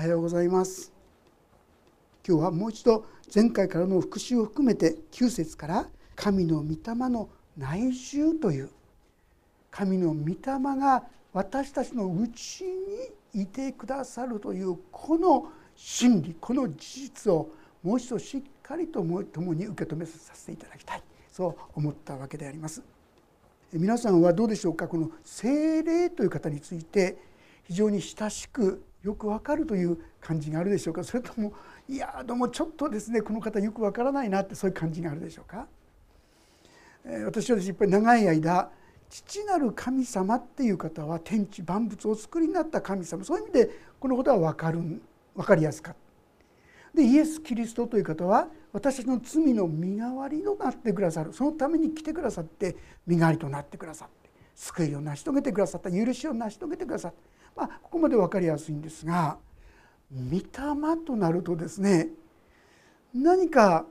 おはようございます。今日はもう一度前回からの復習を含めて9節から神の御霊の内住という神の御霊が私たちのうちにいてくださるというこの真理この事実をもう一度しっかりと共に受け止めさせていただきたい。そう思ったわけであります。皆さんはどうでしょうか？この精霊という方について非常に親しくよくわかるという感じがあるでしょうか？それともいやどうもちょっとですねこの方よくわからないなってそういう感じがあるでしょうか？え私はやっぱり長い間父なる神様っていう方は天地万物をお作りになった神様そういう意味でこのことは分かる分かりやすかった。でイエス・キリストという方は私たちの罪の身代わりとなってくださる。そのために来てくださって身代わりとなってくださって救いを成し遂げてくださった許しを成し遂げてくださった、まあ、ここまで分かりやすいんですが御霊となるとですね何か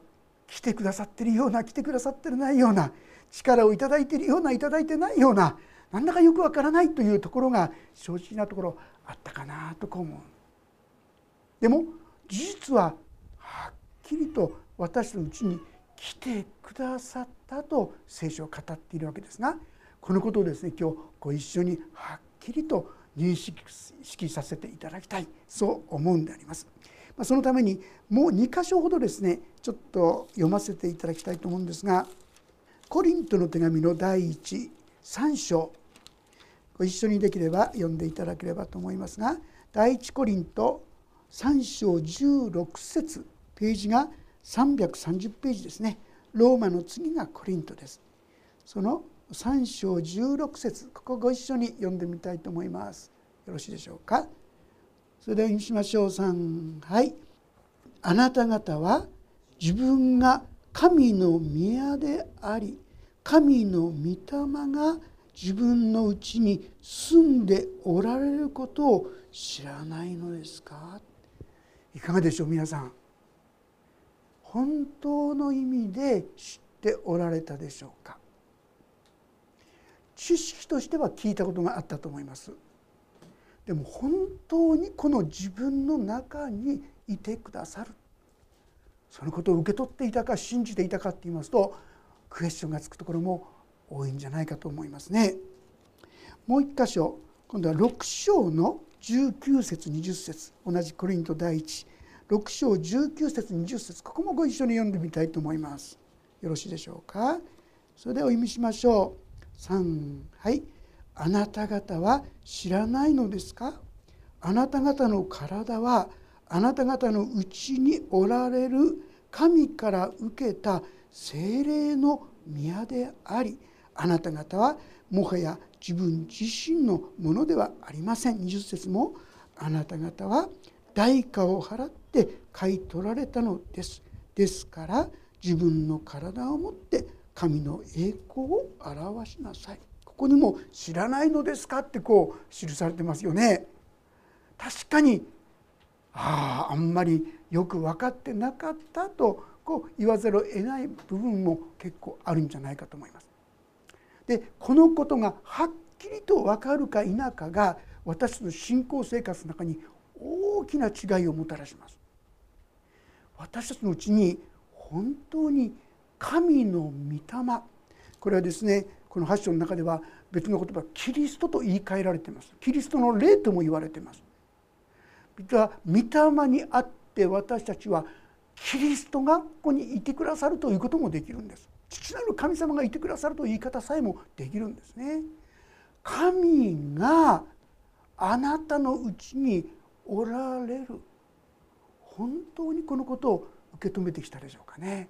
来てくださってるような来てくださってないような力を頂いているような頂いてないようななんだかよくわからないというところが正直なところあったかなと思う。でも事実ははっきりと私のうちに来てくださったと聖書を語っているわけですがこのことをですね今日ご一緒にはっきりと認識させていただきたい。そう思うんであります。そのためにもう2箇所ほどですねちょっと読ませていただきたいと思うんですがコリントの手紙の第13章。ご一緒にできれば読んでいただければと思いますが第一コリント3章16節。ページが330ページですね。ローマの次がコリントです。その3章16節。ここご一緒に読んでみたいと思います。よろしいでしょうか？それでは読みしましょう。3はい。あなた方は自分が神の宮であり神の御霊が自分のうちに住んでおられることを知らないのですか？いかがでしょう皆さん。本当の意味で知っておられたでしょうか？知識としては聞いたことがあったと思いますでも本当にこの自分の中にいてくださるそのことを受け取っていたか信じていたかって言いますとクエスチョンがつくところも多いんじゃないかと思いますね。もう一箇所今度は6章の19節20節同じコリント第一6章19節20節ここもご一緒に読んでみたいと思います。よろしいでしょうか？それではお読みしましょう。3はい。あなた方は知らないのですか？あなた方の体はあなた方のうちにおられる神から受けた精霊の宮でありあなた方はもはや自分自身のものではありません。20節もあなた方は代価を払って買い取られたのです。ですから自分の体を持って神の栄光を表しなさいここにも「知らないのですか?」ってこう記されてますよね。確かにあああんまりよく分かってなかったとこう言わざるを得ない部分も結構あるんじゃないかと思います。でこのことがはっきりと分かるか否かが私の信仰生活の中に大きな違いをもたらします。私たちのうちに本当に神の御霊。これはですねこの8章の中では別の言葉キリストと言い換えられています。キリストの霊とも言われています。実は御霊にあって私たちはキリストがここにいてくださるということもできるんです。父なる神様がいてくださるという言い方さえもできるんですね。神があなたのうちにおられる。本当にこのことを受け止めてきたでしょうかね。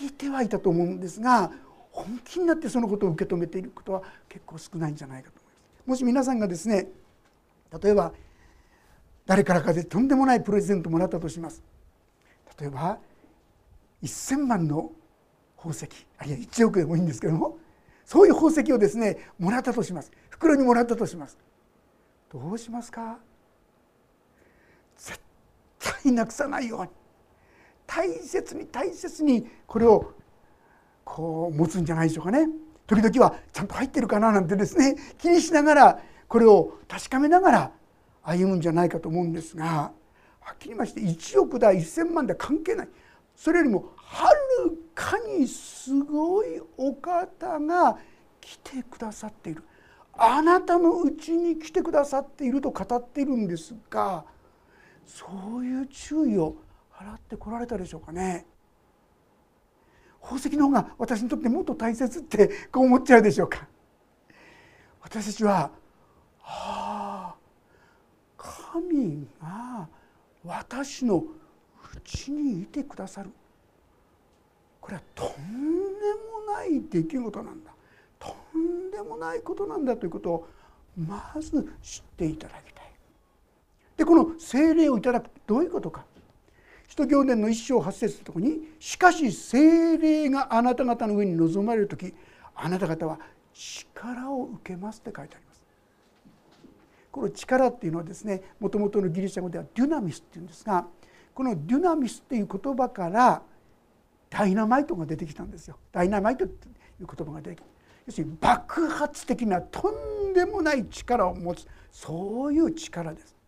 聞いてはいたと思うんですが本気になってそのことを受け止めていることは結構少ないんじゃないかと思います。もし皆さんがですね例えば誰からかでとんでもないプレゼントもらったとします。例えば1,000万の宝石あるいは1億でもいいんですけどもそういう宝石をですねもらったとします。袋にもらったとします。どうしますか？絶対なくさないように。大切に大切にこれをこう持つんじゃないでしょうかね。時々はちゃんと入ってるかななんてですね。気にしながらこれを確かめながら歩むんじゃないかと思うんですがはっきり言いまして1億だ1,000万だ関係ない。それよりもはるかにすごいお方が来てくださっている。あなたのうちに来てくださっていると語っているんですがそういう注意を払ってこられたでしょうかね。宝石の方が私にとってもっと大切ってこう思っちゃうでしょうか。私たちはああ神が私のうちにいてくださるこれはとんでもない出来事なんだとんでもないことなんだということをまず知っていただきたい。でこの精霊をいただくどういうことか使徒行伝の一章八節のとこに「しかし精霊があなた方の上に臨まれる時あなた方は力を受けます」って書いてあります。この力っていうのはですねもともとのギリシャ語ではデュナミスっていうんですがこのデュナミスっていう言葉からダイナマイトが出てきたんですよ。ダイナマイトっていう言葉が出てきた。要するに爆発的なとんでもない力を持つそういう力です。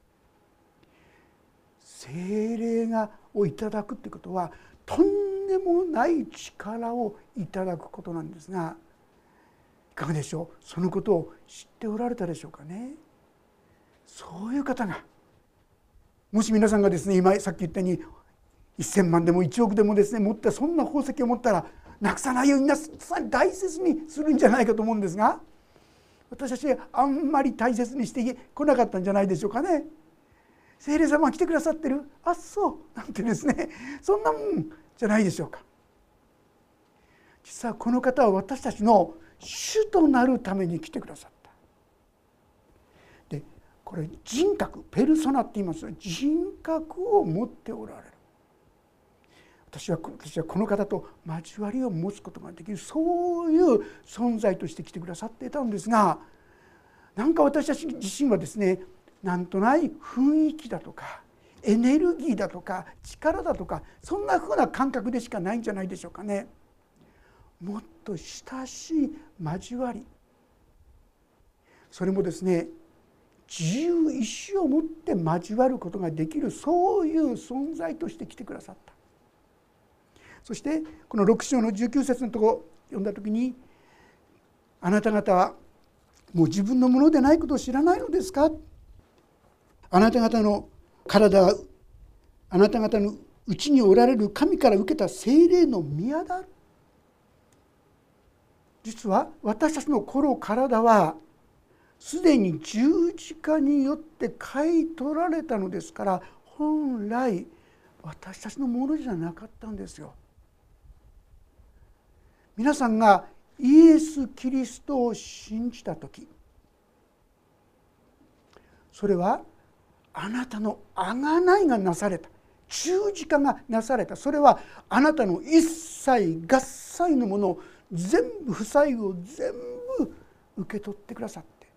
精霊がをいただくってことはとんでもない力をいただくことなんですがいかがでしょう？そのことを知っておられたでしょうかね？そういう方がもし皆さんがですね今さっき言ったように1,000万でも1億でもですね持ったそんな宝石を持ったらなくさないようにな大切にするんじゃないかと思うんですが私たちあんまり大切にしてこなかったんじゃないでしょうかね？聖霊様が来てくださってるあっそうなんてですねそんなもんじゃないでしょうか。実はこの方は私たちの主となるために来てくださった。でこれ人格ペルソナって言いますが人格を持っておられる。私は私はこの方と交わりを持つことができるそういう存在として来てくださっていたんですがなんか私たち自身はですねなんとない雰囲気だとかエネルギーだとか力だとかそんなふうな感覚でしかないんじゃないでしょうかね。もっと親しい交わりそれもですね自由意志を持って交わることができるそういう存在として来てくださったそしてこの6章の19節のとこ読んだ時に「あなた方はもう自分のものでないことを知らないのですか?」あなた方の体はあなた方のうちにおられる神から受けた精霊の宮だ実は私たちの心体はすでに十字架によって買い取られたのですから本来私たちのものじゃなかったんですよ。皆さんがイエス・キリストを信じた時それはあなたの贖いがなされた。十字架がなされた。それはあなたの一切合切のものを全部負債を全部受け取ってくださって。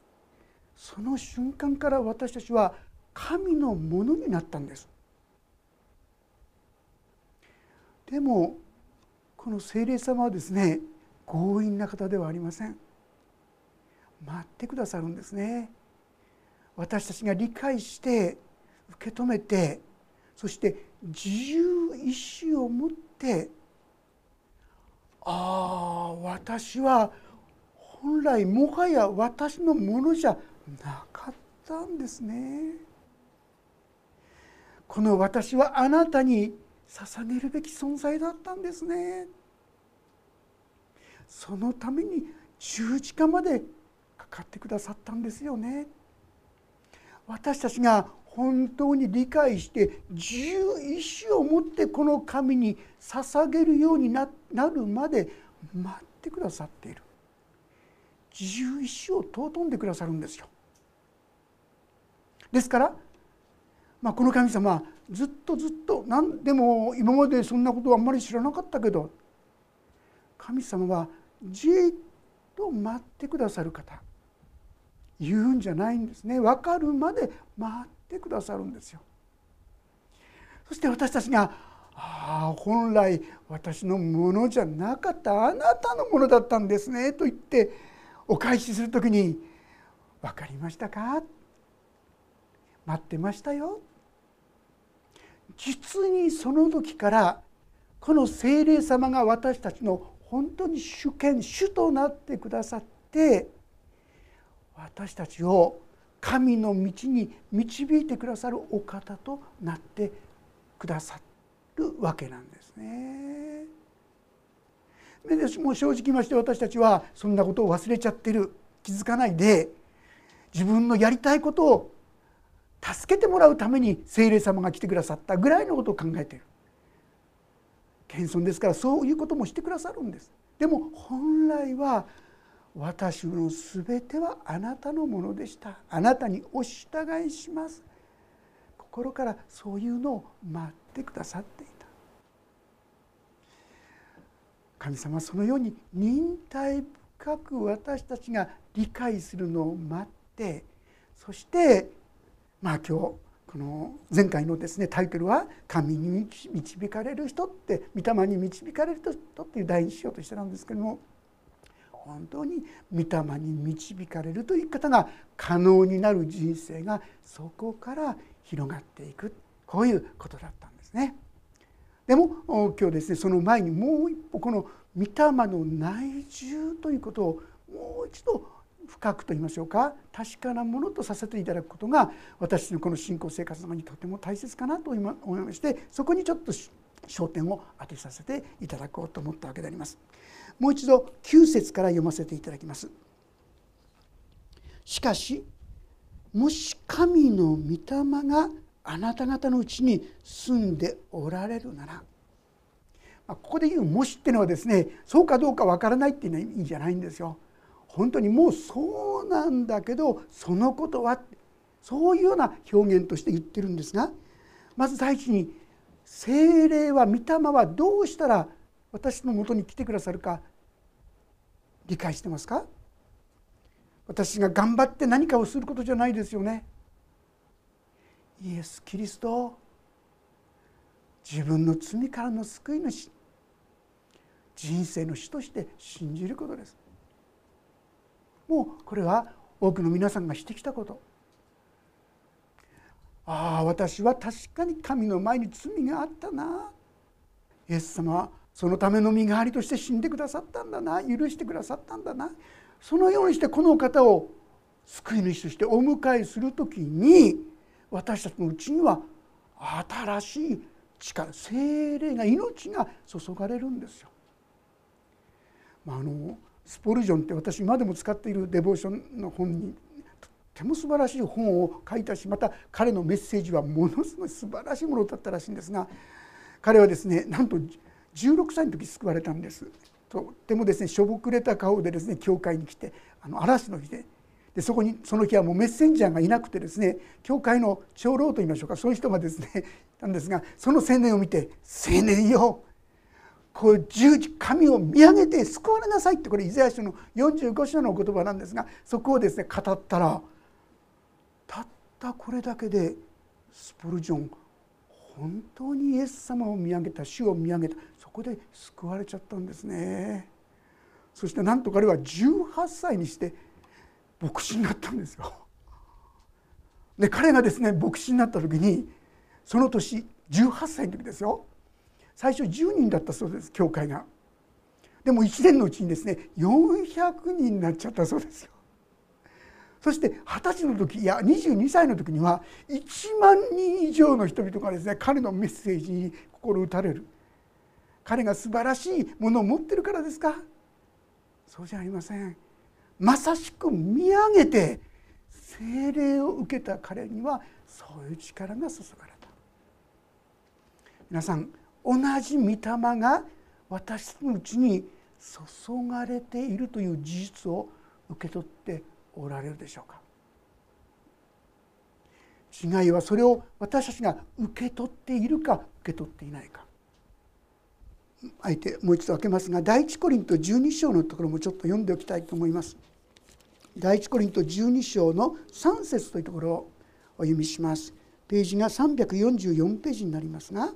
その瞬間から私たちは神のものになったんです。でもこの聖霊様はですね強引な方ではありません。待ってくださるんですね。私たちが理解して受け止めてそして自由意志を持ってああ私は本来もはや私のものじゃなかったんですね。この私はあなたに捧げるべき存在だったんですね。そのために十字架までかかってくださったんですよね。私たちが本当に理解して自由意志を持ってこの神に捧げるようになるまで待ってくださっている自由意志を尊んでくださるんですよ。ですから、まあ、この神様はずっとずっと何でも今までそんなことはあんまり知らなかったけど神様はじっと待ってくださる方言うんじゃないんですね分かるまで待ってくださるんですよ。そして私たちが「ああ本来私のものじゃなかったあなたのものだったんですね」と言ってお返しする時に「分かりましたか?」待ってましたよ実にその時からこの聖霊様が私たちの本当に主権主となってくださって私たちを神の道に導いてくださるお方となってくださるわけなんですね。でもう正直言いまして私たちはそんなことを忘れちゃってる気づかないで自分のやりたいことを助けてもらうために精霊様が来てくださったぐらいのことを考えている謙遜ですからそういうこともしてくださるんですでも本来は私の全てはあなたのものでした。あなたにお従いします。心からそういうのを待ってくださっていた。神様はそのように忍耐深く私たちが理解するのを待ってそしてまあ今日この前回のですねタイトルは「神に導かれる人」って「御霊に導かれる人」っていう第一章としてなんですけども本当に御霊に導かれるという方が可能になる人生がそこから広がっていくこういうことだったんですね。でも今日ですねその前にもう一歩この御霊の内住ということをもう一度深くと言いましょうか確かなものとさせていただくことが私のこの信仰生活の中にとても大切かなと思いましてそこにちょっと焦点を当てさせていただこうと思ったわけであります。もう一度9節から読ませていただきます。しかしもし神の御霊があなた方のうちに住んでおられるならここで言う「もし」っていうのはですねそうかどうかわからないっていうのは意味じゃないんですよ。本当にもうそうなんだけどそのことはそういうような表現として言ってるんですがまず第一に精霊は御霊はどうしたら私のもとに来てくださるか理解してますか？私が頑張って何かをすることじゃないですよね。イエス・キリスト自分の罪からの救い主人生の主として信じることです。もうこれは多くの皆さんがしてきたこと。ああ私は確かに神の前に罪があったな。イエス様はそのための身代わりとして死んでくださったんだな許してくださったんだなそのようにしてこの方を救い主としてお迎えする時に私たちのうちには新しい力精霊が命が注がれるんですよ。まあ、あのスポルジョンって私今でも使っているデボーションの本にとっても素晴らしい本を書いたしまた彼のメッセージはものすごい素晴らしいものだったらしいんですが彼はですねなんと16歳の時救われたんです。とてもですねしょぼくれた顔でですね教会に来てあの嵐の日ででそこにその日はもうメッセンジャーがいなくてですね教会の長老といいましょうかそういう人がですねいたんですがその青年を見て「青年よこう十字神を見上げて救われなさいってこれイザヤ書の45章のお言葉なんですがそこをですね語ったらたったこれだけでスポルジョン本当にイエス様を見上げた主を見上げたこで救われちゃったんですね。そしてなんと彼は18歳にして牧師になったんですよ。で彼がですね牧師になった時にその年18歳の時ですよ。最初10人だったそうです教会が。でも1年のうちにですね400人になっちゃったそうですよ。そして二十歳の時いや22歳の時には1万人以上の人々がですね彼のメッセージに心打たれる。彼が素晴らしいものを持ってるからですか？そうじゃありません。まさしく見上げて精霊を受けた彼にはそういう力が注がれた。皆さん同じ御霊が私のうちに注がれているという事実を受け取っておられるでしょうか？違いはそれを私たちが受け取っているか受け取っていないか。あえてもう一度開けますが第一コリント12章のところもちょっと読んでおきたいと思います。第一コリント12章の3節というところをお読みします。ページが344ページになりますが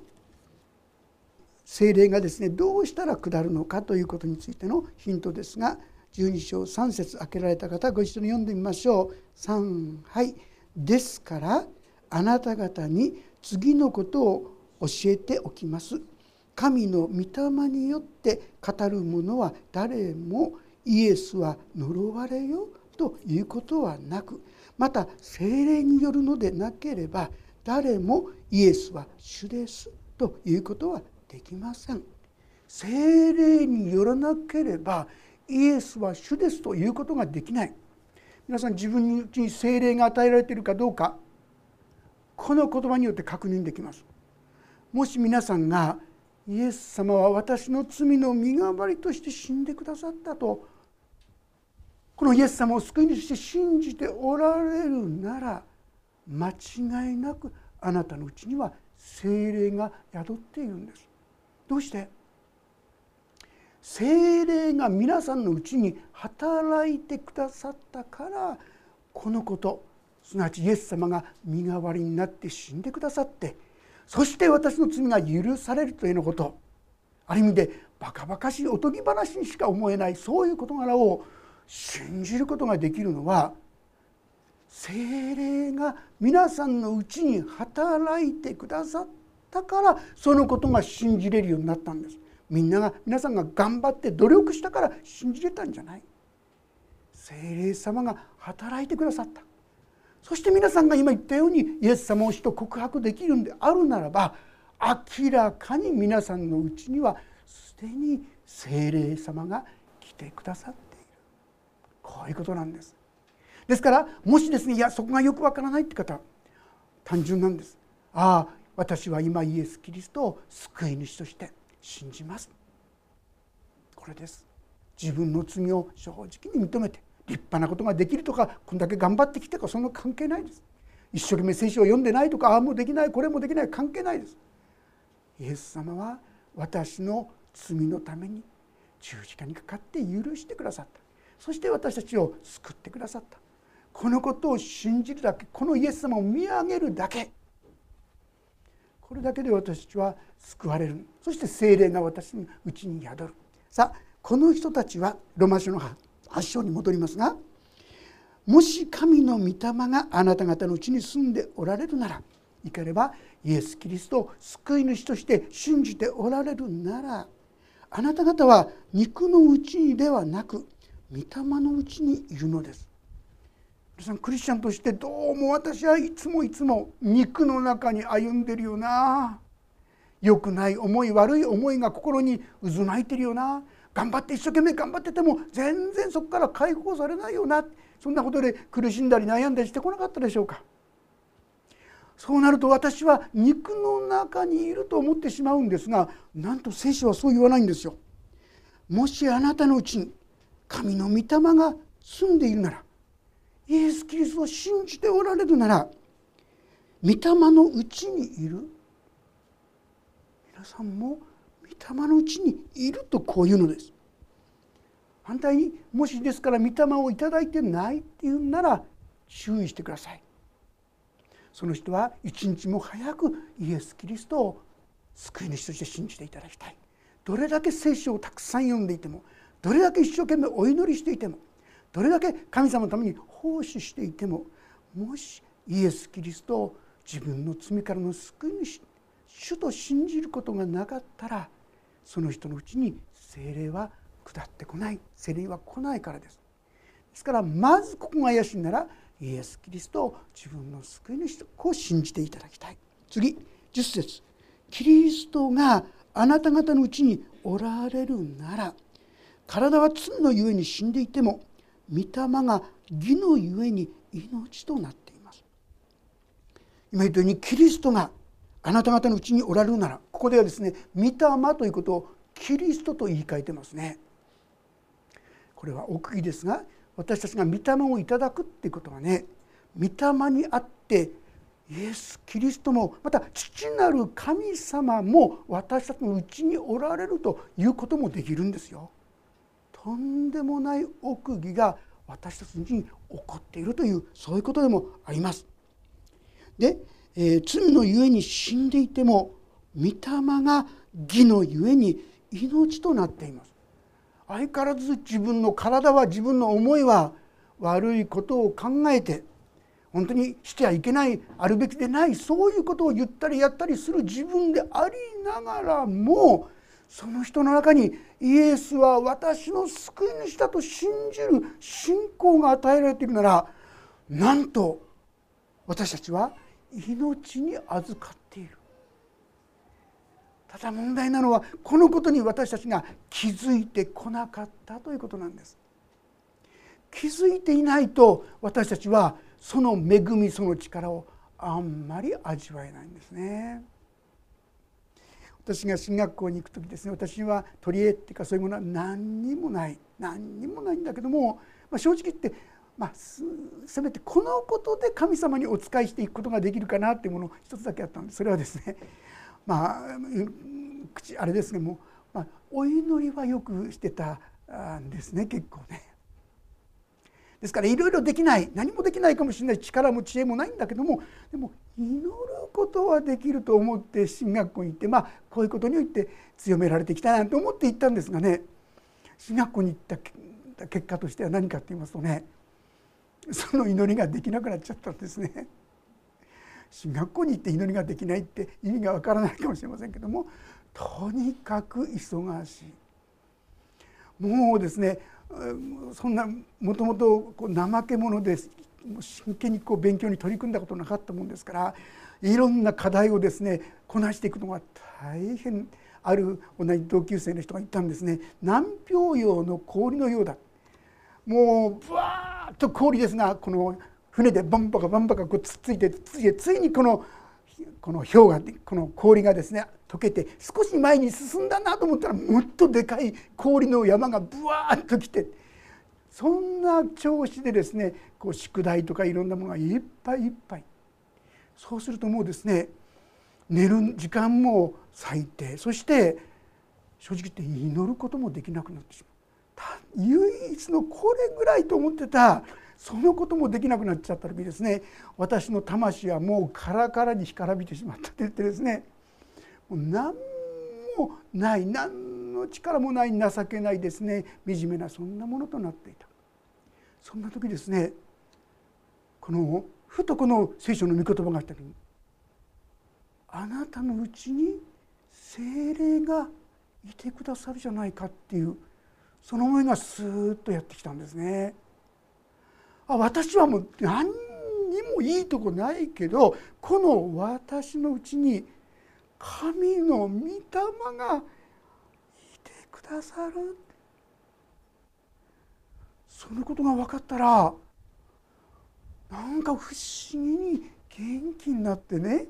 精霊がですねどうしたら下るのかということについてのヒントですが12章3節開けられた方ご一緒に読んでみましょう。3はいですからあなた方に次のことを教えておきます。神の御霊によって語る者は誰もイエスは呪われよということはなくまた精霊によるのでなければ誰もイエスは主ですということはできません。精霊によらなければイエスは主ですということができない皆さん自分のうちに精霊が与えられているかどうかこの言葉によって確認できますもし皆さんがイエス様は私の罪の身代わりとして死んでくださったとこのイエス様を救い主として信じておられるなら間違いなくあなたのうちには精霊が宿っているんです。どうして？精霊が皆さんのうちに働いてくださったからこのことすなわちイエス様が身代わりになって死んでくださってそして私の罪が許されるというのこと。ある意味でバカバカしいおとぎ話にしか思えないそういう事柄を信じることができるのは精霊が皆さんのうちに働いてくださったからそのことが信じれるようになったんです。みんなが皆さんが頑張って努力したから信じれたんじゃない。精霊様が働いてくださった。そして皆さんが今言ったようにイエス様を死と告白できるんであるならば明らかに皆さんのうちにはすでに精霊様が来てくださっている。こういうことなんです。ですからもしですねいやそこがよくわからないって方単純なんです。ああ私は今イエス・キリストを救い主として信じます。これです。自分の罪を正直に認めて立派なことができるとかこんだけ頑張ってきてかそんな関係ないです。一生懸命聖書を読んでないとかああもうできないこれもできない関係ないです。イエス様は私の罪のために十字架にかかって許してくださった。そして私たちを救ってくださった。このことを信じるだけこのイエス様を見上げるだけ。これだけで私たちは救われる。そして精霊が私のうちに宿る。さあこの人たちはロマ書の8章に戻りますがもし神の御霊があなた方のうちに住んでおられるならいかればイエス・キリストを救い主として信じておられるならあなた方は肉のうちにではなく御霊のうちにいるのです。皆さんクリスチャンとしてどうも私はいつもいつも肉の中に歩んでるよな良くない思い悪い思いが心に渦巻いてるよな頑張って一生懸命頑張ってても全然そこから解放されないよな。そんなことで苦しんだり悩んだりしてこなかったでしょうか。そうなると私は肉の中にいると思ってしまうんですがなんと聖書はそう言わないんですよ。もしあなたのうちに神の御霊が住んでいるならイエス・キリストを信じておられるなら御霊のうちにいる。皆さんも霊のうちにいるとこういうのです。反対にもしですから御霊を頂いてないっていうんなら注意してください。その人は一日も早くイエス・キリストを救い主として信じていただきたい。どれだけ聖書をたくさん読んでいてもどれだけ一生懸命お祈りしていてもどれだけ神様のために奉仕していてももしイエス・キリストを自分の罪からの救い主主と信じることがなかったらその人のうちに精霊は下ってこない精霊は来ないからです。ですからまずここが怪しいならイエス・キリストを自分の救い主と信じていただきたい。次10節キリストがあなた方のうちにおられるなら体は罪のゆえに死んでいても御霊が義のゆえに命となっています今言ったようにキリストがあなた方のうちにおられるならここではですね御霊ということをキリストと言い換えてますねこれは奥義ですが私たちが御霊をいただくっていうことはね御霊にあってイエス・キリストもまた父なる神様も私たちのうちにおられるということもできるんですよ。とんでもない奥義が私たちに起こっているというそういうことでもあります。で、えー、罪のゆえに死んでいても御霊が義のゆえに命となっています。相変わらず自分の体は自分の思いは悪いことを考えて本当にしてはいけないあるべきでないそういうことを言ったりやったりする自分でありながらもその人の中にイエスは私の救い主だと信じる信仰が与えられているならなんと私たちは命に預かっている。ただ問題なのはこのことに私たちが気づいてこなかったということなんです。気づいていないと私たちはその恵みその力をあんまり味わえないんですね。私が進学校に行く時ですね私は取り柄っていうかそういうものは何にもない。何にもないんだけども、まあ、正直言ってまあ、せめてこのことで神様にお仕えしていくことができるかなっていうもの一つだけあったんでそれはですね まあ口あれですねもう、まあ、お祈りはよくしてたんですね結構ね。ですからいろいろできない何もできないかもしれない力も知恵もないんだけどもでも祈ることはできると思って進学校に行ってまあこういうことにおいて強められていきたいなんて思って行ったんですがね進学校に行った結果としては何かって言いますとねその祈りができなくなっちゃったんですね。進学校に行って祈りができないって意味がわからないかもしれませんけどもとにかく忙しい。もうですねそんなもともと怠け者で真剣にこう勉強に取り組んだことなかったもんですからいろんな課題をですねこなしていくのが大変ある同じ同級生の人が言ったんですね。南氷洋の氷のようだ。もうブワーッと氷ですがこの船でバンバカバンバカこうつっついてついてついにこのこの氷がこの氷がですね溶けて少し前に進んだなと思ったらもっとでかい氷の山がブワーッと来てそんな調子でですねこう宿題とかいろんなものがいっぱいいっぱい。そうするともうですね寝る時間も最低。そして正直言って祈ることもできなくなってしまう。唯一のこれぐらいと思ってたそのこともできなくなっちゃった時ですね私の魂はもうカラカラに干からびてしまったって言ってですねもう何もない何の力もない情けないですね惨めなそんなものとなっていた。そんな時ですねこのふとこの聖書の御言葉があった時にあなたのうちに精霊がいてくださるじゃないかっていうその思いがスーッとやってきたんですね。あ私はもう何にもいいとこないけどこの私のうちに神の御霊がいてくださるそのことが分かったらなんか不思議に元気になってね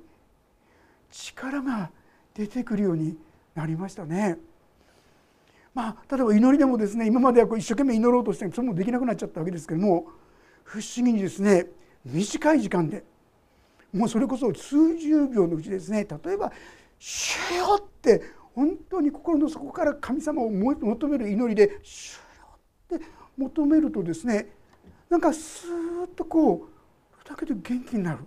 力が出てくるようになりましたね。まあ、例えば祈りでもですね今まではこう一生懸命祈ろうとしてもそれもできなくなっちゃったわけですけども不思議にですね短い時間でもうそれこそ数十秒のうちですね例えば「主よ!」って本当に心の底から神様を求める祈りで「主よ!」って求めるとですねなんかスーッとこうだけで元気になる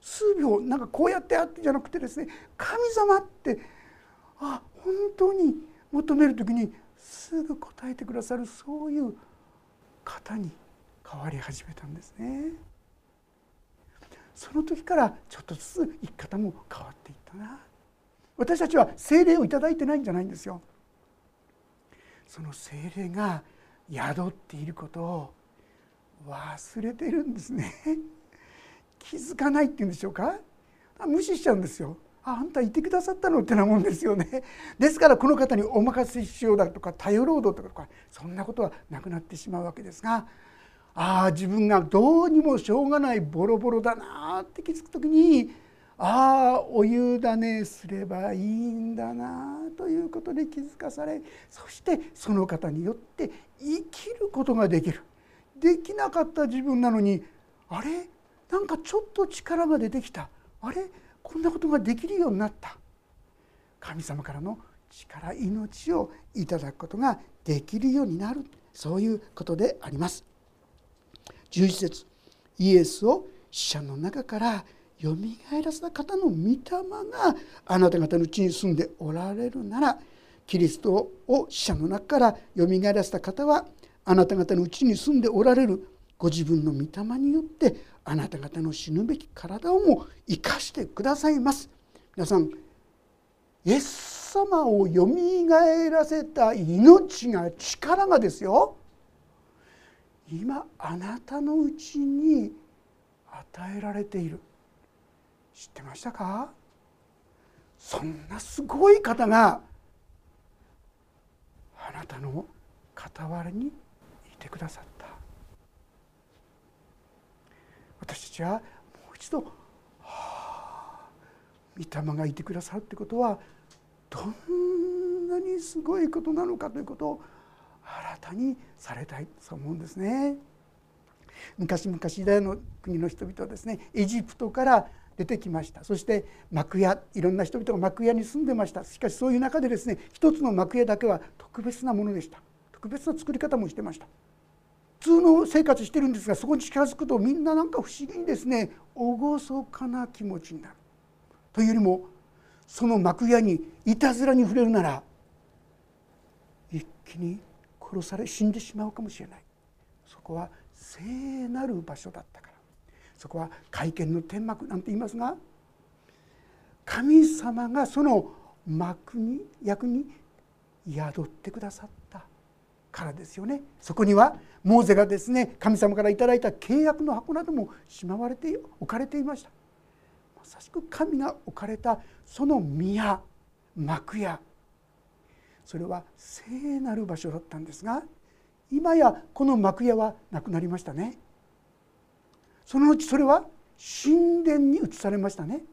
数秒なんかこうやってやってじゃなくてですね神様ってあ本当に求める時にすぐ答えてくださるそういう方に変わり始めたんですね。その時からちょっとずつ生き方も変わっていったな。私たちは精霊を頂いてないんじゃないんですよ。その精霊が宿っていることを忘れてるんですね。気づかないっていうんでしょうか？無視しちゃうんですよ。あんたいてくださったの？ってなもんですよね。ですからこの方にお任せしようだとか頼ろうだとかそんなことはなくなってしまうわけですがああ自分がどうにもしょうがないボロボロだなって気づく時にああお委ねすればいいんだなということで気づかされそしてその方によって生きることができる。できなかった自分なのにあれ？なんかちょっと力が出てきた。あれ？こんなことができるようになった。神様からの力命をいただくことができるようになる。そういうことであります。11節。イエスを死者の中からよみがえらせた方の御霊があなた方のうちに住んでおられるならキリストを死者の中からよみがえらせた方はあなた方のうちに住んでおられるご自分の御霊によってあなた方の死ぬべき体をも生かしてくださいます。皆さんイエス様をよみがえらせた命が力がですよ。今あなたのうちに与えられている。知ってましたか？そんなすごい方があなたの傍らにいてくださった。私たちはもう一度、はあ、御霊がいてくださるってことはどんなにすごいことなのかということを新たにされたいと思うんですね。昔々ユダヤの国の人々はですねエジプトから出てきました。そして幕屋いろんな人々が幕屋に住んでました。しかしそういう中でですね一つの幕屋だけは特別なものでした。特別な作り方もしてました。通の生活してるんですがそこに近づくとみんななんか不思議にですね厳かな気持ちになる。というよりもその幕屋にいたずらに触れるなら一気に殺され死んでしまうかもしれない。そこは聖なる場所だったから。そこは会見の天幕なんて言いますが神様がその幕に役に宿ってくださった。からですよね。そこにはモーゼがですね神様から頂いた契約の箱などもしまわれて置かれていました。まさしく神が置かれたその宮幕屋。それは聖なる場所だったんですが今やこの幕屋はなくなりましたね。そのうちそれは神殿に移されましたね。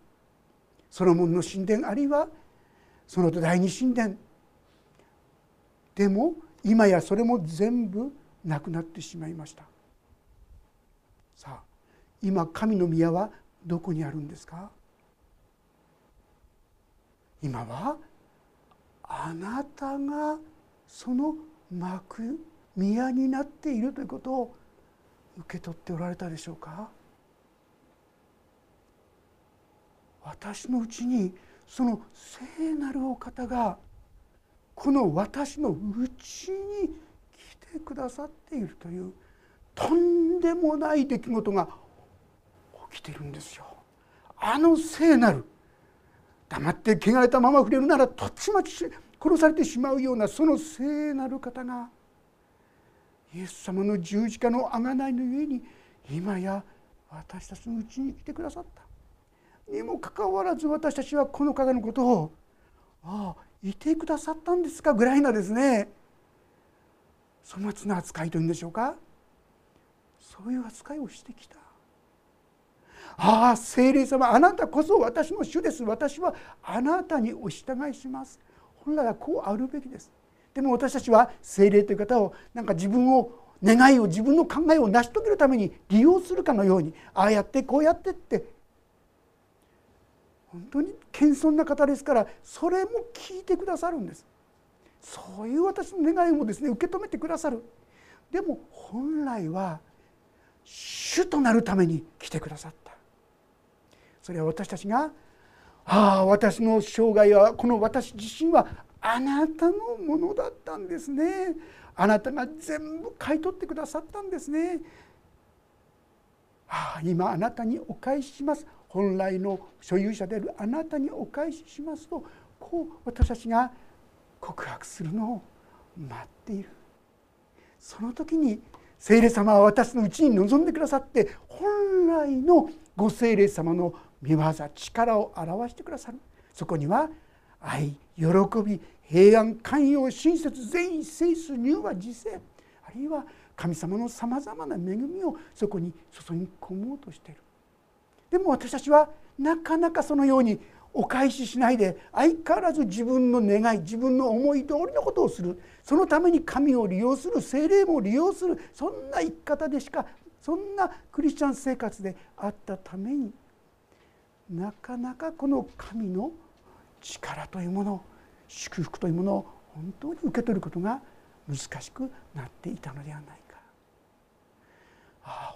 ソロモンの神殿あるいはその第二神殿。でも今やそれも全部なくなってしまいました。さあ今神の宮はどこにあるんですか？今はあなたがその幕宮になっているということを受け取っておられたでしょうか？私のうちにその聖なるお方がこの私のうちに来てくださっているというとんでもない出来事が起きてるんですよ。あの聖なる黙って汚れたまま触れるならとちまち殺されてしまうようなその聖なる方がイエス様の十字架の贖いのゆえに今や私たちのうちに来てくださった。にもかかわらず私たちはこの方のことをああいてくださったんですかぐらいなですね。粗末な扱いというんでしょうか。そういう扱いをしてきた。ああ聖霊様あなたこそ私の主です。私はあなたにお従いします。本来はこうあるべきです。でも私たちは聖霊という方をなんか自分を願いを自分の考えを成し遂げるために利用するかのようにああやってこうやってって本当に謙遜な方ですからそれも聞いてくださるんです。そういう私の願いもですね受け止めてくださる。でも本来は主となるために来てくださった。それは私たちがああ私の生涯はこの私自身はあなたのものだったんですね。あなたが全部買い取ってくださったんですね。ああ今あなたにお返しします。本来の所有者であるあなたにお返ししますとこう私たちが告白するのを待っている。その時に聖霊様は私のうちに臨んでくださって本来のご聖霊様の御業力を表してくださる。そこには愛喜び平安寛容親切善意聖数乳和自制あるいは神様のさまざまな恵みをそこに注ぎ込もうとしている。でも私たちはなかなかそのようにお返ししないで相変わらず自分の願い自分の思い通りのことをするそのために神を利用する精霊も利用するそんな生き方でしかそんなクリスチャン生活であったためになかなかこの神の力というもの祝福というものを本当に受け取ることが難しくなっていたのではないか。ああ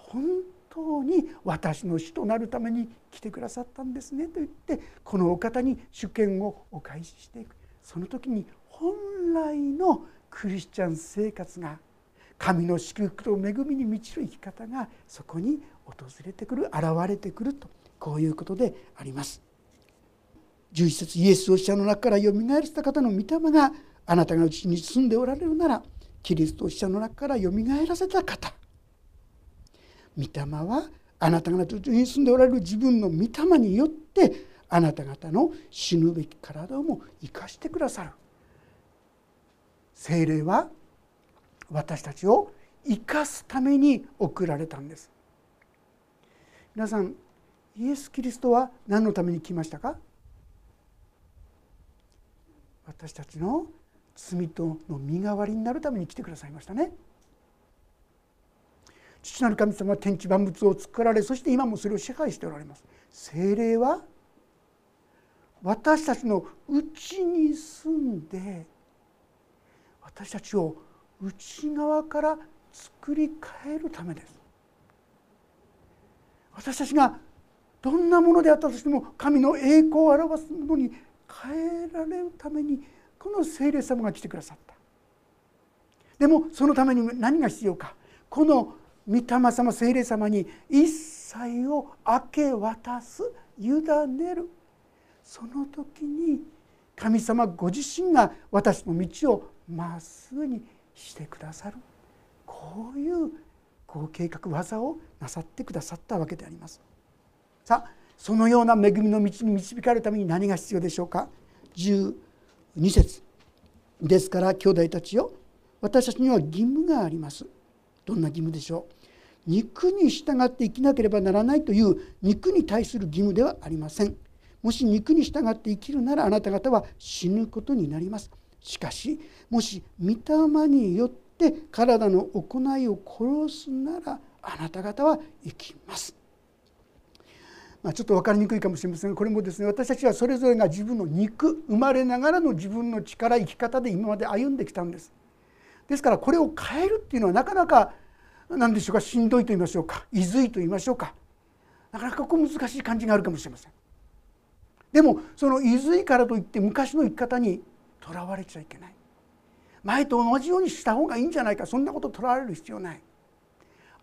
本当に私の死となるために来てくださったんですねと言ってこのお方に主権をお返ししていくその時に本来のクリスチャン生活が神の祝福と恵みに満ちる生き方がそこに訪れてくる現れてくるとこういうことであります。11節イエスを死者の中からよみがえらせた方の御霊があなたがうちに住んでおられるならキリストを死者の中からよみがえらせた方御霊はあなたがうちに住んでおられる自分の御霊によってあなた方の死ぬべき体をも生かしてくださる。精霊は私たちを生かすために送られたんです。皆さんイエス・キリストは何のために来ましたか？私たちの罪との身代わりになるために来てくださいましたね。父なる神様は天地万物を作られそして今もそれを支配しておられます。精霊は私たちの内に住んで私たちを内側から作り変えるためです。私たちがどんなものであったとしても神の栄光を表すものに変えられるためにこの聖霊様が来てくださったでもそのために何が必要かこの御霊様聖霊様に一切を明け渡す委ねる。その時に神様ご自身が私の道をまっすぐにしてくださる。こういうご計画技をなさってくださったわけであります。さあそのような恵みの道に導かれるために何が必要でしょうか。12節。ですから兄弟たちよ私たちには義務があります。どんな義務でしょう？肉に従って生きなければならないという肉に対する義務ではありません。もし肉に従って生きるならあなた方は死ぬことになります。しかしもし御霊によって体の行いを殺すならあなた方は生きます。まあ、ちょっと分かりにくいかもしれませんがこれもですね私たちはそれぞれが自分の肉生まれながらの自分の力生き方で今まで歩んできたんです。ですからこれを変えるっていうのはなかなか何でしょうかしんどいと言いましょうかいずいと言いましょうか。なかなかこう難しい感じがあるかもしれません。でもそのいずいからといって昔の生き方にとらわれちゃいけない。前と同じようにした方がいいんじゃないか。そんなこととらわれる必要ない。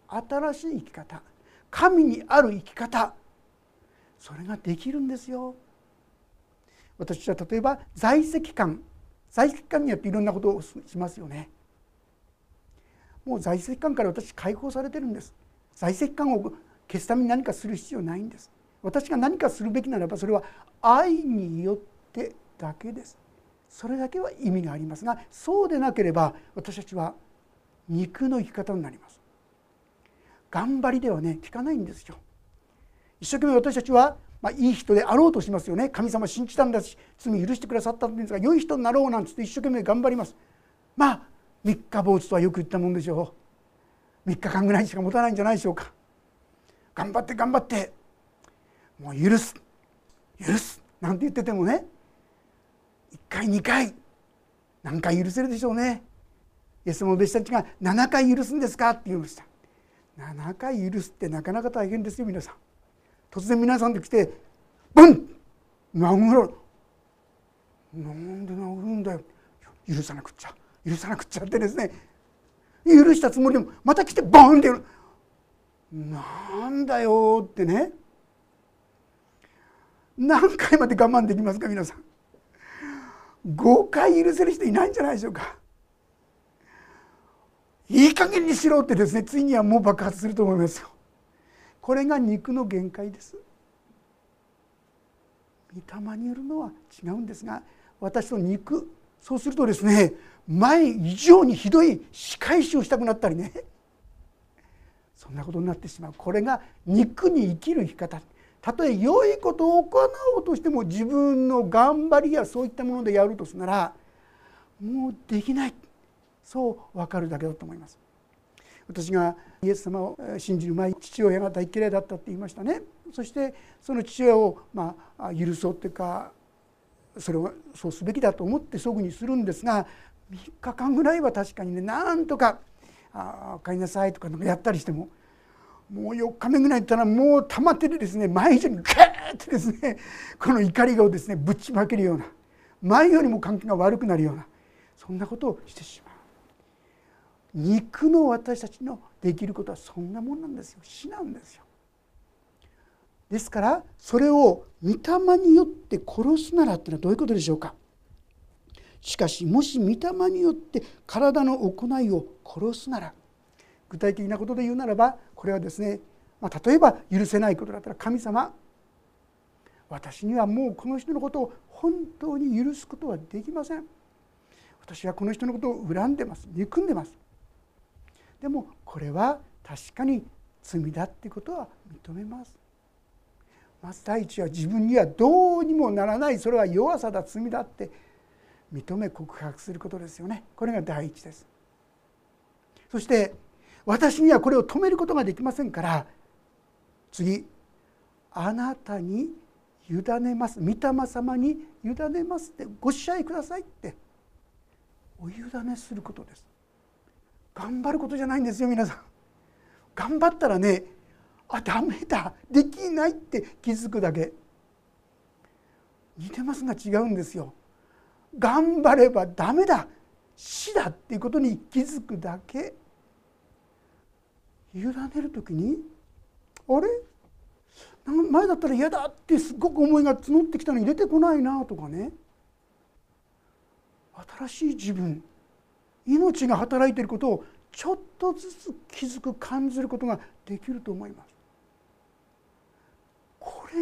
新しい生き方。神にある生き方。それができるんですよ。私は例えば在籍感。在籍感によっていろんなことをしますよね。もう在籍感から私解放されてるんです。在籍感を消すために何かする必要ないんです。私が何かするべきならばそれは愛によってだけです。それだけは意味がありますがそうでなければ私たちは肉の生き方になります。頑張りではね効かないんですよ。一生懸命私たちは、まあ、いい人であろうとしますよね。神様信じたんだし罪許してくださったんですが良い人になろうなんつって一生懸命頑張ります。まあ三日坊主とはよく言ったもんでしょう。3日間ぐらいしか持たないんじゃないでしょうか。頑張って頑張って。もう許す。許す。なんて言っててもね。1回2回。何回許せるでしょうね。イエスの弟子たちが7回許すんですかって言いました。7回許すってなかなか大変ですよ皆さん。突然皆さんで来てブン!殴るなんで殴るんだよ。許さなくっちゃ。許さなくっちゃってですね許したつもりでもまた来てボンってなんだよってね。何回まで我慢できますか皆さん。5回許せる人いないんじゃないでしょうか。いい加減にしろってですねついにはもう爆発すると思いますよ。これが肉の限界です。御霊によるのは違うんですが私の肉そうするとですね前以上にひどい仕返しをしたくなったりね。そんなことになってしまう。これが肉に生きる生き方。たとえ良いことを行おうとしても自分の頑張りやそういったものでやるとすならもうできない。そう分かるだけだと思います。私がイエス様を信じる前父親が大嫌いだったって言いましたね。そしてその父親をまあ許そうっていうかそれをそうすべきだと思ってそぐにするんですが3日間ぐらいは確かにねなんとか「あ帰りなさい」とかなんかやったりしてももう4日目ぐらいいったらもう溜まっててですね毎日にガーッてですねこの怒りをですねぶちまけるような前よりも関係が悪くなるようなそんなことをしてしまう。肉の私たちのできることはそんなもんなんですよ死なんですよ。ですからそれを御霊によって殺すならっていうのはどういうことでしょうか？しかしもし御霊によって体の行いを殺すなら具体的なことで言うならばこれはですね、まあ、例えば許せないことだったら神様私にはもうこの人のことを本当に許すことはできません。私はこの人のことを恨んでます。憎んでます。でもこれは確かに罪だってことは認めます。まず第一は自分にはどうにもならないそれは弱さだ罪だって認め告白することですよね。これが第一です。そして私にはこれを止めることができませんから次あなたに委ねます御霊様に委ねますってご支配くださいってお委ねすることです。頑張ることじゃないんですよ皆さん。頑張ったらねあダメだ。できないって気づくだけ。似てますが違うんですよ。頑張ればダメだ。死だっていうことに気づくだけ。委ねる時にあれ？前だったら嫌だってすごく思いが募ってきたのに出てこないなとかね。新しい自分命が働いていることをちょっとずつ気づく感じることができると思います。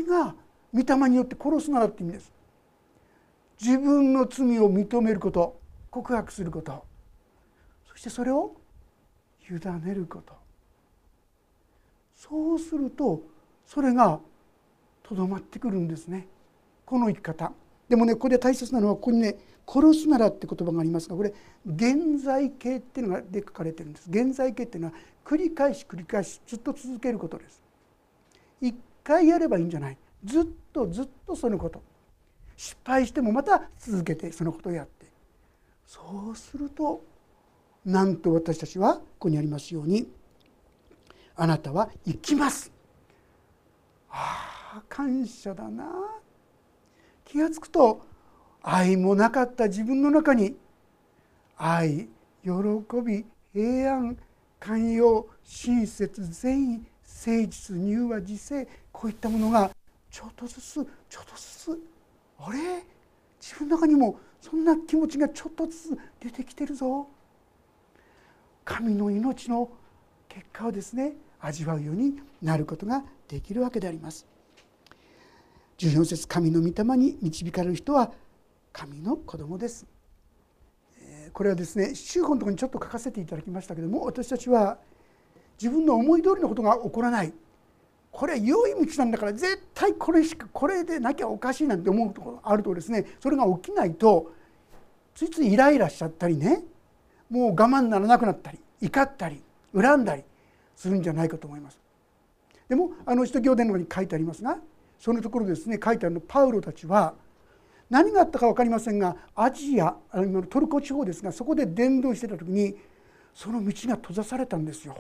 が御霊によって殺すならって意味です。自分の罪を認めること告白することそしてそれを委ねること。そうするとそれがとどまってくるんですね。この生き方。でもねここで大切なのはここにね「殺すなら」って言葉がありますがこれ現在形っていうのがで書かれてるんです。現在形っていうのは繰り返し繰り返しずっと続けることです。一回やればいいんじゃない？ずっとずっとそのこと。失敗してもまた続けてそのことをやって。そうするとなんと私たちはここにありますようにあなたは生きます。ああ感謝だな。気が付くと愛もなかった自分の中に愛喜び平安寛容親切善意誠実柔和自制こういったものがちょっとずつちょっとずつあれ？自分の中にもそんな気持ちがちょっとずつ出てきてるぞ。神の命の結果をですね味わうようになることができるわけであります。14節神の御霊に導かれる人は神の子供です。これはですね宗法のところにちょっと書かせていただきましたけども私たちは自分の思い通りのことが起こらないこれは良い道なんだから絶対これしかこれでなきゃおかしいなんて思うところあるとですねそれが起きないとついついイライラしちゃったりねもう我慢ならなくなったり怒ったり恨んだりするんじゃないかと思います。でもあの使徒行伝の中に書いてありますがそのところですね書いてあるのパウロたちは何があったか分かりませんがアジア今のトルコ地方ですがそこで伝道してた時にその道が閉ざされたんですよ。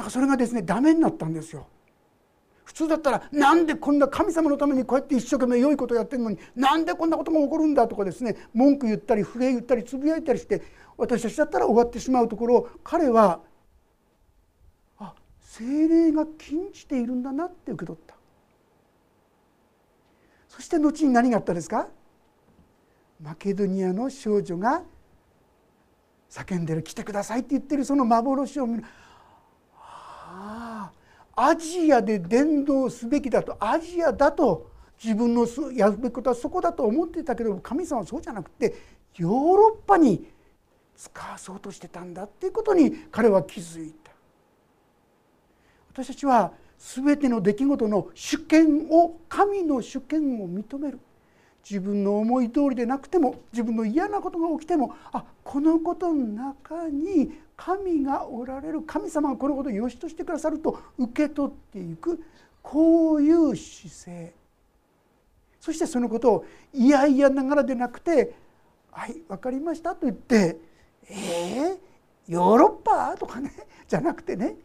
なんかそれがですねダメになったんですよ。普通だったらなんでこんな神様のためにこうやって一生懸命良いことやってるのになんでこんなことが起こるんだとかですね文句言ったり不平言ったりつぶやいたりして私たちだったら終わってしまうところを彼はあ精霊が禁じているんだなって受け取った。そして後に何があったですか？マケドニアの少女が叫んでる「来てください」って言ってるその幻を見る。アジアで伝道すべきだとアジアだと自分のやるべきことはそこだと思ってたけど神様はそうじゃなくてヨーロッパに使わそうとしてたんだっていうことに彼は気づいた。私たちは全ての出来事の主権を神の主権を認める。自分の思い通りでなくても自分の嫌なことが起きてもあこのことの中に神がおられる。神様がこのことを良しとしてくださると受け取っていく。こういう姿勢。そしてそのことをいやいやながらでなくて「はい分かりました」と言って「えー、ヨーロッパ?」とかね。じゃなくてね。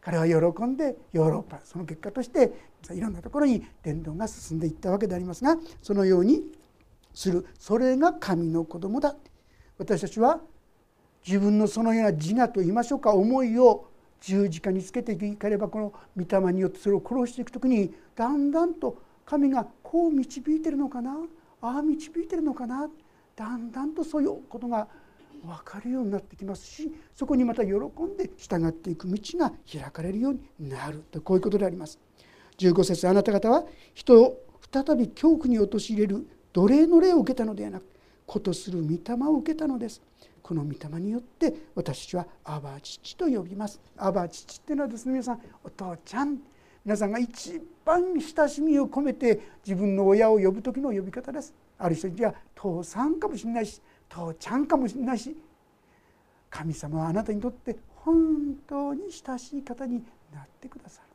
彼は喜んでヨーロッパ。その結果としていろんなところに伝道が進んでいったわけでありますがそのようにする。それが神の子供だ。私たちは自分のそのような自我と言いましょうか思いを十字架につけていかればこの御霊によってそれを殺していく時にだんだんと神がこう導いてるのかな？ああ導いてるのかな？だんだんとそういうことが分かるようになってきますしそこにまた喜んで従っていく道が開かれるようになるとこういうことであります。15節あなた方は人を再び恐怖に陥れる奴隷の霊を受けたのではなくことする御霊を受けたのです。この御霊によって私たちはアバ父と呼びます。アバ父っていうのはですね皆さんお父ちゃん皆さんが一番親しみを込めて自分の親を呼ぶ時の呼び方です。ある人には父さんかもしれないし父ちゃんかもしれないし神様はあなたにとって本当に親しい方になってくださる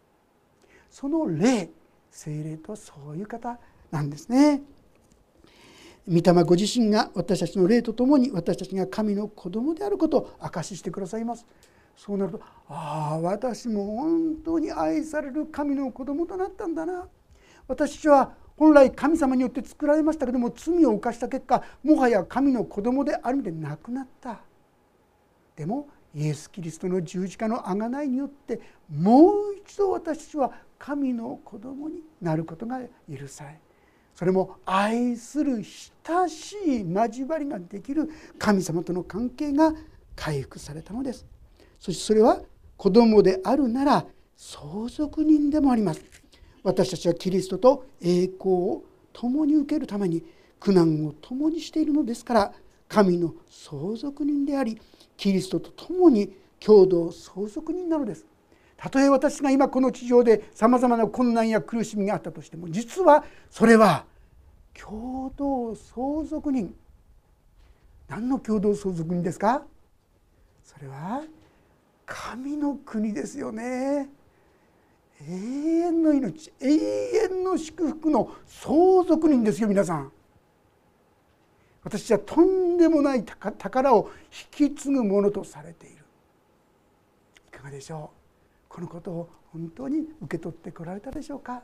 その霊精霊とそういう方なんですね。御霊ご自身が私たちの霊とともに私たちが神の子供であることを証ししてくださいます。そうなるとああ私も本当に愛される神の子供となったんだな私は本来神様によって作られましたけども罪を犯した結果もはや神の子供である意味でなくなったでもイエス・キリストの十字架の贖いによってもう一度私たちは神の子供になることが許されそれも愛する親しい交わりができる神様との関係が回復されたのです。そしてそれは子供であるなら相続人でもあります。私たちはキリストと栄光を共に受けるために苦難を共にしているのですから神の相続人でありキリストと共に共同相続人なのです。たとえ私が今この地上でさまざまな困難や苦しみがあったとしても実はそれは共同相続人。何の共同相続人ですか？それは神の国ですよね。永遠の命。永遠の祝福の相続人ですよ皆さん。私はとんでもない宝を引き継ぐものとされている。いかがでしょう？このことを本当に受け取ってこられたでしょうか？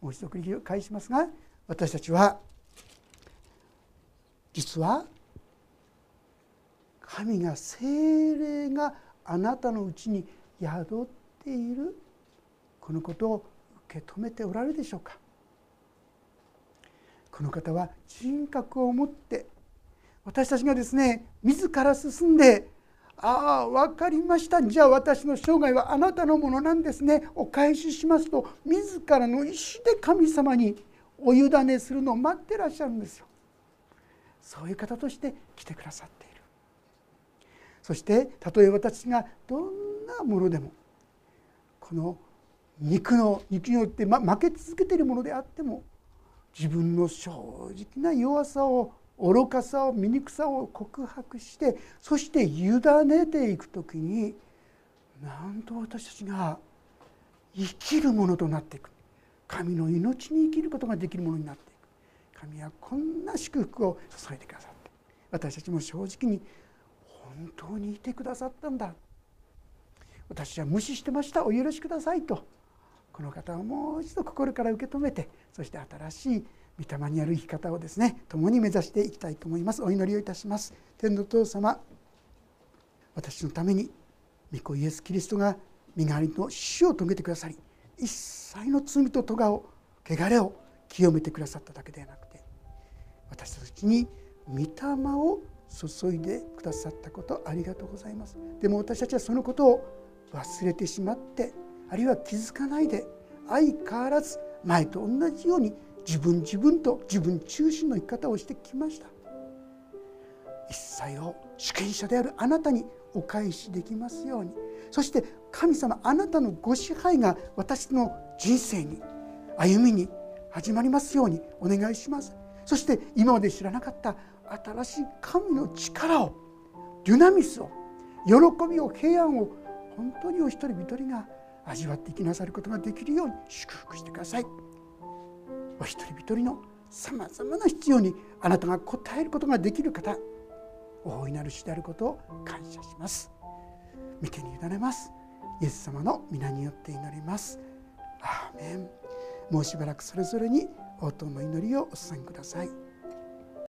もう一度繰り返しますが私たちは実は神が精霊があなたのうちに宿っているこのことを受け止めておられるでしょうか？この方は人格を持って私たちがですね自ら進んでああ分かりました。じゃあ私の生涯はあなたのものなんですね。お返ししますと自らの意思で神様にお委ねするのを待ってらっしゃるんですよ。そういう方として来てくださっている。そしてたとえ私がどんなものでもこの肉の肉によって、ま、負け続けているものであっても自分の正直な弱さを愚かさを醜さを告白してそして委ねていく時になんと私たちが生きるものとなっていく。神の命に生きることができるものになっていく。神はこんな祝福を注いでくださって私たちも正直に本当にいてくださったんだ。私は無視してました。お許しくださいとこの方をもう一度心から受け止めてそして新しい御霊にある生き方をですね共に目指していきたいと思います。お祈りをいたします。天の父様私のために御子イエス・キリストが身代わりの死を遂げてくださり一切の罪と咎を汚れを清めてくださっただけではなくて私たちに御霊を注いでくださったことありがとうございます。でも私たちはそのことを忘れてしまってあるいは気づかないで相変わらず前と同じように自分自分と自分中心の生き方をしてきました。一切を主権者であるあなたにお返しできますように。そして神様あなたのご支配が私の人生に歩みに始まりますように。お願いします。そして今まで知らなかった新しい神の力をデュナミスを喜びを平安を本当にお一人一人が味わって生きなさることができるように祝福してください。お一人一人のさまざまな必要にあなたが応えることができる方大いなる主であることを感謝します。見てに委ねます。イエス様の皆によって祈ります。アーメン。もうしばらくそれぞれに応答の祈りをお捧げください。